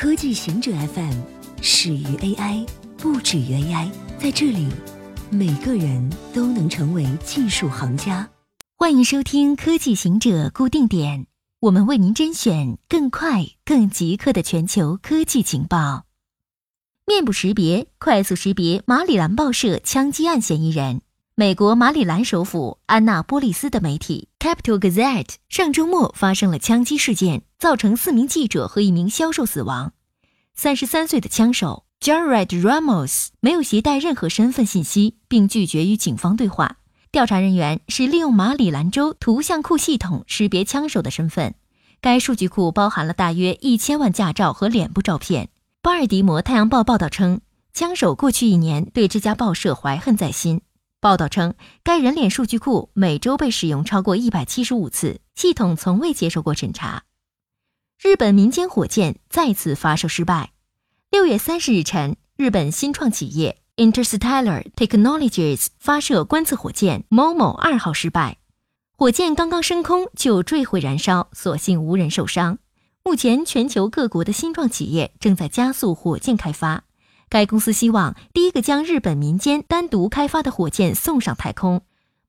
科技行者 FM 始于 AI，不止于 AI。在这里，每个人都能成为技术行家。欢迎收听科技行者固定点，我们为您甄选更快、更即刻的全球科技情报。面部识别快速识别马里兰报社枪击案嫌疑人。美国马里兰首府安纳波利斯的媒体 Capital Gazette 上周末发生了枪击事件，造成四名记者和一名销售死亡。三十三岁的枪手 Jared Ramos 没有携带任何身份信息，并拒绝与警方对话。调查人员是利用马里兰州图像库系统识别枪手的身份，该数据库包含了大约一千万驾照和脸部照片。巴尔的摩太阳报报道称，枪手过去一年对这家报社怀恨在心。报道称，该人脸数据库每周被使用超过一百七十五次，系统从未接受过审查。日本民间火箭再次发射失败。六月三十日晨，日本新创企业 Interstellar Technologies 发射观测火箭 MOMO 二号失败，火箭刚刚升空就坠毁燃烧，所幸无人受伤。目前，全球各国的新创企业正在加速火箭开发。该公司希望第一个将日本民间单独开发的火箭送上太空。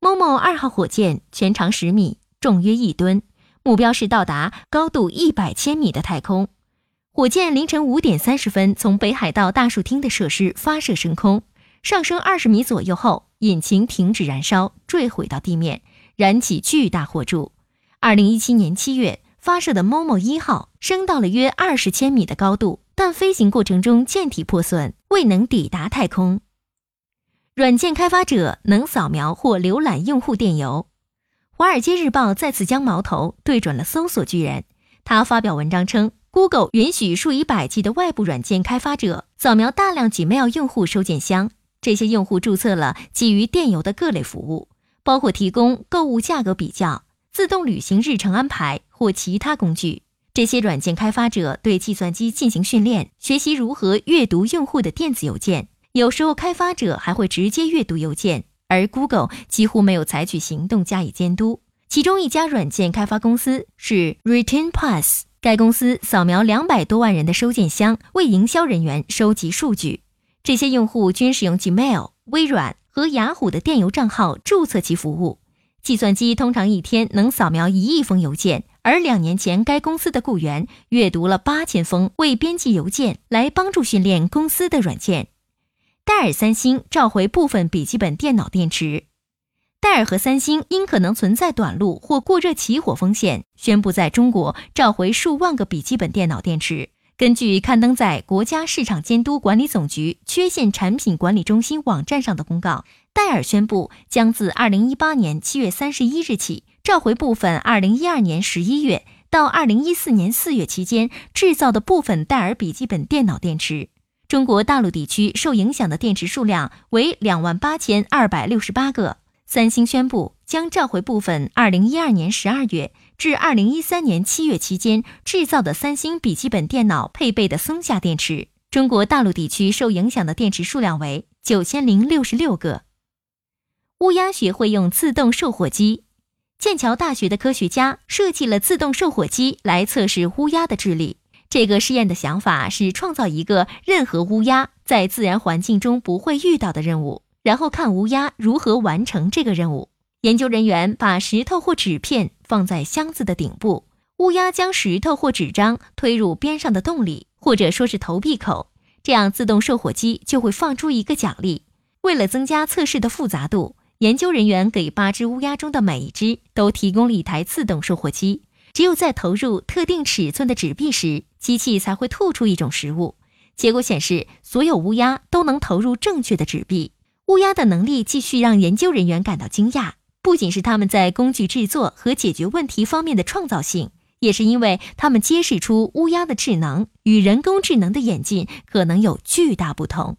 MOMO 二号火箭全长十米，重约一吨，目标是到达高度一百千米的太空。火箭凌晨五点三十分从北海道大树町的设施发射升空，上升二十米左右后，引擎停止燃烧，坠毁到地面，燃起巨大火柱。二零一七年七月发射的 MOMO 一号升到了约二十千米的高度。但飞行过程中舰体破损，未能抵达太空。软件开发者能扫描或浏览用户电邮。华尔街日报再次将矛头对准了搜索巨人。他发表文章称，Google 允许数以百计的外部软件开发者扫描大量 Gmail 用户收件箱。这些用户注册了基于电邮的各类服务，包括提供购物价格比较、自动旅行日程安排或其他工具。这些软件开发者对计算机进行训练，学习如何阅读用户的电子邮件。有时候，开发者还会直接阅读邮件，而 Google 几乎没有采取行动加以监督。其中一家软件开发公司是 Return Pass，该公司扫描两百多万人的收件箱，为营销人员收集数据。这些用户均使用 Gmail、微软和雅虎的电邮账号注册其服务。计算机通常一天能扫描一亿封邮件。而两年前，该公司的雇员阅读了八千封未编辑邮件，来帮助训练公司的软件。戴尔、三星召回部分笔记本电脑电池。戴尔和三星因可能存在短路或过热起火风险，宣布在中国召回数万个笔记本电脑电池。根据刊登在国家市场监督管理总局缺陷产品管理中心网站上的公告，戴尔宣布将自二零一八年七月三十一日起。召回部分2012年11月到2014年4月期间制造的部分戴尔笔记本电脑电池。中国大陆地区受影响的电池数量为2万8268个。三星宣布将召回部分2012年12月至2013年7月期间制造的三星笔记本电脑配备的松下电池。中国大陆地区受影响的电池数量为9066个。乌鸦学会用自动售火机。剑桥大学的科学家设计了自动售火机来测试乌鸦的智力。这个试验的想法是创造一个任何乌鸦在自然环境中不会遇到的任务，然后看乌鸦如何完成这个任务。研究人员把石头或纸片放在箱子的顶部，乌鸦将石头或纸张推入边上的洞里，或者说是投币口，这样自动售火机就会放出一个奖励。为了增加测试的复杂度。研究人员给八只乌鸦中的每一只都提供了一台自动售货机，只有在投入特定尺寸的纸币时，机器才会吐出一种食物。结果显示，所有乌鸦都能投入正确的纸币。乌鸦的能力继续让研究人员感到惊讶，不仅是他们在工具制作和解决问题方面的创造性，也是因为他们揭示出乌鸦的智能与人工智能的演进可能有巨大不同。